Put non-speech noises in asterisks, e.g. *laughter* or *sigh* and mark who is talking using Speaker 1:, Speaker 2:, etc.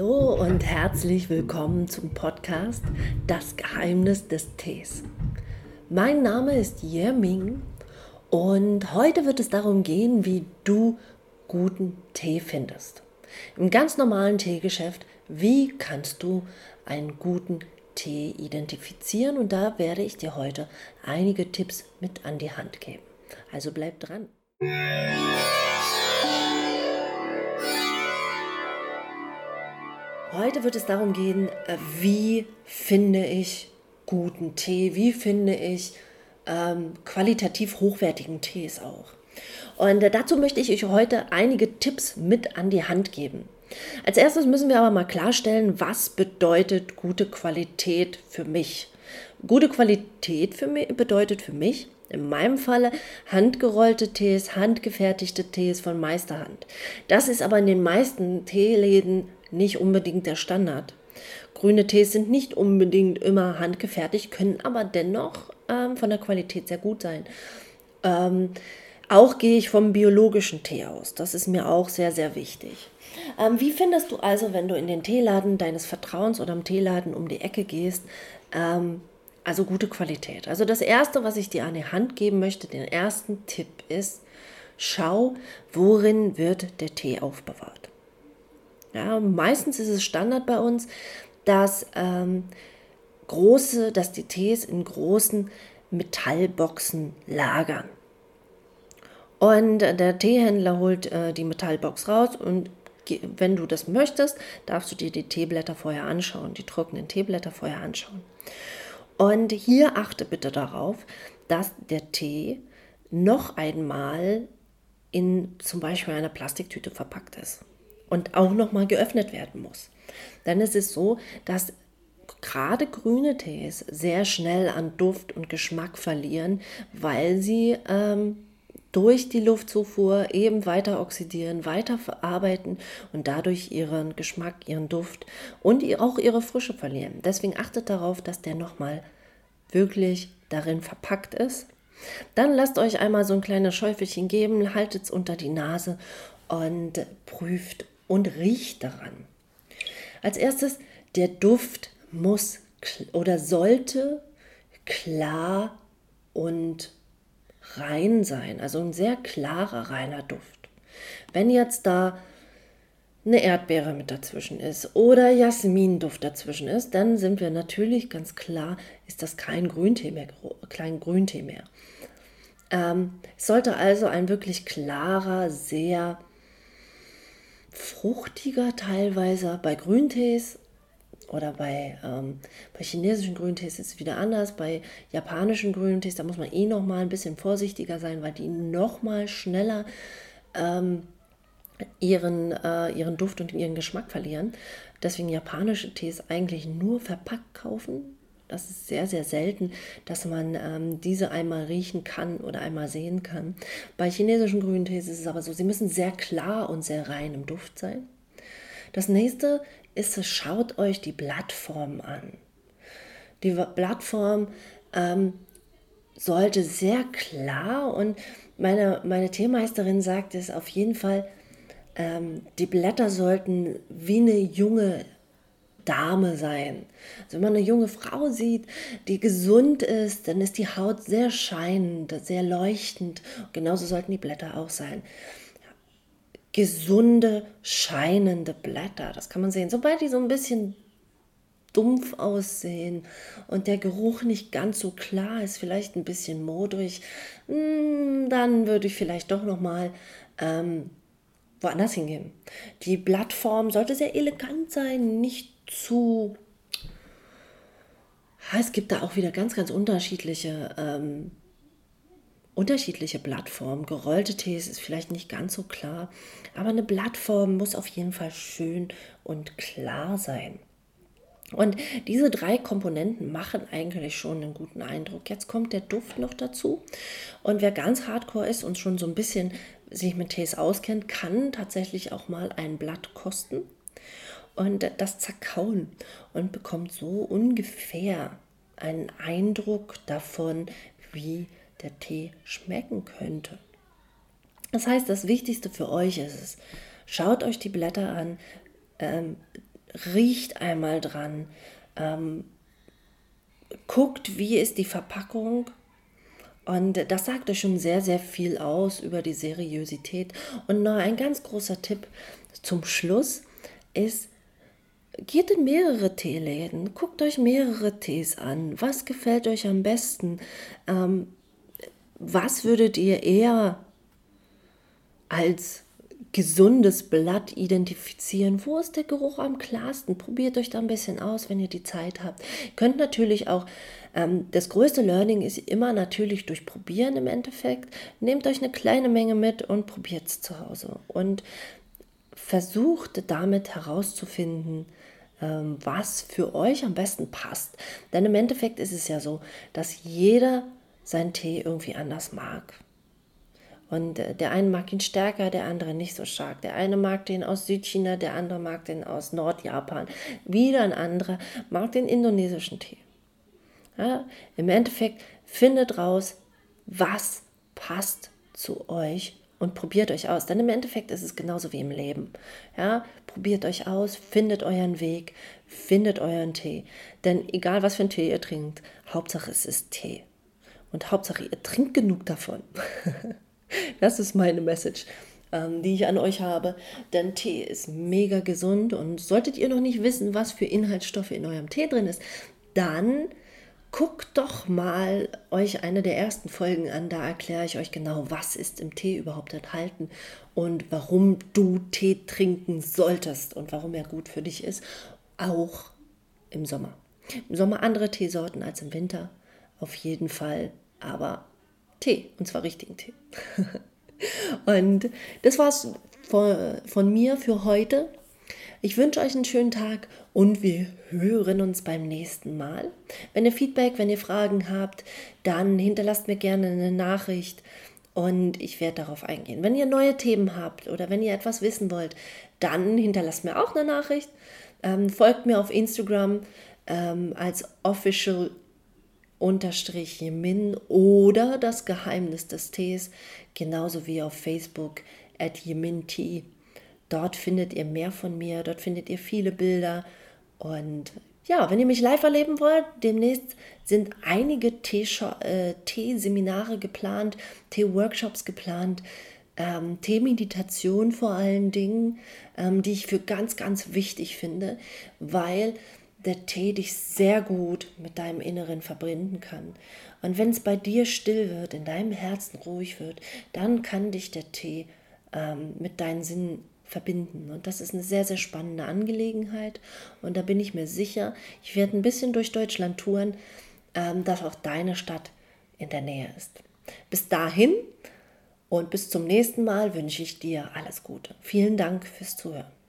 Speaker 1: Hallo und herzlich willkommen zum Podcast Das Geheimnis des Tees. Mein Name ist Ming und heute wird es darum gehen, wie du guten Tee findest. Im ganz normalen Teegeschäft, wie kannst du einen guten Tee identifizieren? Und da werde ich dir heute einige Tipps mit an die Hand geben. Also bleib dran. Heute wird es darum gehen, äh, wie finde ich guten Tee, wie finde ich ähm, qualitativ hochwertigen Tees auch. Und äh, dazu möchte ich euch heute einige Tipps mit an die Hand geben. Als erstes müssen wir aber mal klarstellen, was bedeutet gute Qualität für mich. Gute Qualität für mich bedeutet für mich, in meinem Falle handgerollte Tees, handgefertigte Tees von Meisterhand. Das ist aber in den meisten Teeläden nicht unbedingt der Standard. Grüne Tees sind nicht unbedingt immer handgefertigt, können aber dennoch ähm, von der Qualität sehr gut sein. Ähm, auch gehe ich vom biologischen Tee aus. Das ist mir auch sehr, sehr wichtig. Ähm, wie findest du also, wenn du in den Teeladen deines Vertrauens oder im Teeladen um die Ecke gehst, ähm, also gute Qualität? Also das Erste, was ich dir an die Hand geben möchte, den ersten Tipp ist, schau, worin wird der Tee aufbewahrt. Ja, meistens ist es Standard bei uns, dass ähm, große, dass die Tees in großen Metallboxen lagern. Und der Teehändler holt äh, die Metallbox raus und wenn du das möchtest, darfst du dir die Teeblätter vorher anschauen, die trockenen Teeblätter vorher anschauen. Und hier achte bitte darauf, dass der Tee noch einmal in zum Beispiel einer Plastiktüte verpackt ist und auch nochmal geöffnet werden muss. Ist es so, dass gerade grüne Tees sehr schnell an Duft und Geschmack verlieren, weil sie ähm, durch die Luftzufuhr eben weiter oxidieren, weiter verarbeiten und dadurch ihren Geschmack, ihren Duft und auch ihre Frische verlieren. Deswegen achtet darauf, dass der nochmal wirklich darin verpackt ist. Dann lasst euch einmal so ein kleines Schäufelchen geben, haltet es unter die Nase und prüft und riecht daran. Als erstes, der Duft muss oder sollte klar und rein sein, also ein sehr klarer, reiner Duft. Wenn jetzt da eine Erdbeere mit dazwischen ist oder Jasminduft dazwischen ist, dann sind wir natürlich ganz klar, ist das kein Grüntee mehr. Kein Grüntee mehr. Ähm, sollte also ein wirklich klarer, sehr fruchtiger teilweise. Bei Grüntees oder bei, ähm, bei chinesischen Grüntees ist es wieder anders. Bei japanischen Grüntees, da muss man eh noch mal ein bisschen vorsichtiger sein, weil die noch mal schneller ähm, ihren, äh, ihren Duft und ihren Geschmack verlieren. Deswegen japanische Tees eigentlich nur verpackt kaufen, das ist sehr, sehr selten, dass man ähm, diese einmal riechen kann oder einmal sehen kann. Bei chinesischen grünen Tees ist es aber so, sie müssen sehr klar und sehr rein im Duft sein. Das nächste ist schaut euch die Blattform an. Die Blattform ähm, sollte sehr klar und meine, meine Teemeisterin sagt es auf jeden Fall, ähm, die Blätter sollten wie eine junge Dame sein. Also wenn man eine junge Frau sieht, die gesund ist, dann ist die Haut sehr scheinend, sehr leuchtend. Genauso sollten die Blätter auch sein. Gesunde, scheinende Blätter, das kann man sehen. Sobald die so ein bisschen dumpf aussehen und der Geruch nicht ganz so klar ist, vielleicht ein bisschen modrig, hm, dann würde ich vielleicht doch noch mal ähm, woanders hingehen. Die Blattform sollte sehr elegant sein, nicht zu. Es gibt da auch wieder ganz, ganz unterschiedliche, ähm, unterschiedliche Blattformen. Gerollte Tees ist vielleicht nicht ganz so klar, aber eine Blattform muss auf jeden Fall schön und klar sein. Und diese drei Komponenten machen eigentlich schon einen guten Eindruck. Jetzt kommt der Duft noch dazu. Und wer ganz hardcore ist und schon so ein bisschen sich mit Tees auskennt, kann tatsächlich auch mal ein Blatt kosten und das zerkauen und bekommt so ungefähr einen Eindruck davon, wie der Tee schmecken könnte. Das heißt, das Wichtigste für euch ist es, schaut euch die Blätter an, ähm, riecht einmal dran, ähm, guckt, wie ist die Verpackung. Und das sagt euch schon sehr, sehr viel aus über die Seriosität. Und noch ein ganz großer Tipp zum Schluss ist, geht in mehrere Teeläden, guckt euch mehrere Tees an. Was gefällt euch am besten? Ähm, was würdet ihr eher als gesundes Blatt identifizieren. Wo ist der Geruch am klarsten? Probiert euch da ein bisschen aus, wenn ihr die Zeit habt. Ihr könnt natürlich auch, ähm, das größte Learning ist immer natürlich durch Probieren im Endeffekt. Nehmt euch eine kleine Menge mit und probiert es zu Hause. Und versucht damit herauszufinden, was für euch am besten passt. Denn im Endeffekt ist es ja so, dass jeder seinen Tee irgendwie anders mag. Und äh, der eine mag ihn stärker, der andere nicht so stark. Der eine mag den aus Südchina, der andere mag den aus Nordjapan. Wieder ein anderer mag den indonesischen Tee. Ja, Im Endeffekt findet raus, was passt zu euch und probiert euch aus. Denn im Endeffekt ist es genauso wie im Leben. Ja, probiert euch aus, findet euren Weg, findet euren Tee. Denn egal was für einen Tee ihr trinkt, Hauptsache es ist Tee. Und Hauptsache ihr trinkt genug davon. *laughs* Das ist meine Message, ähm, die ich an euch habe. Denn Tee ist mega gesund und solltet ihr noch nicht wissen, was für Inhaltsstoffe in eurem Tee drin ist, dann guckt doch mal euch eine der ersten Folgen an. Da erkläre ich euch genau, was ist im Tee überhaupt enthalten und warum du Tee trinken solltest und warum er gut für dich ist, auch im Sommer. Im Sommer andere Teesorten als im Winter, auf jeden Fall, aber Tee, und zwar richtigen Tee. *laughs* und das war's von, von mir für heute. Ich wünsche euch einen schönen Tag und wir hören uns beim nächsten Mal. Wenn ihr Feedback, wenn ihr Fragen habt, dann hinterlasst mir gerne eine Nachricht und ich werde darauf eingehen. Wenn ihr neue Themen habt oder wenn ihr etwas wissen wollt, dann hinterlasst mir auch eine Nachricht. Ähm, folgt mir auf Instagram ähm, als Official unterstrich Yemin oder das Geheimnis des Tees, genauso wie auf Facebook at Yeminti. Dort findet ihr mehr von mir, dort findet ihr viele Bilder und ja, wenn ihr mich live erleben wollt, demnächst sind einige äh, Tee-Seminare geplant, Tee-Workshops geplant, ähm, Tee-Meditation vor allen Dingen, ähm, die ich für ganz, ganz wichtig finde, weil der Tee dich sehr gut mit deinem Inneren verbinden kann. Und wenn es bei dir still wird, in deinem Herzen ruhig wird, dann kann dich der Tee ähm, mit deinen Sinnen verbinden. Und das ist eine sehr, sehr spannende Angelegenheit. Und da bin ich mir sicher, ich werde ein bisschen durch Deutschland touren, ähm, dass auch deine Stadt in der Nähe ist. Bis dahin und bis zum nächsten Mal wünsche ich dir alles Gute. Vielen Dank fürs Zuhören.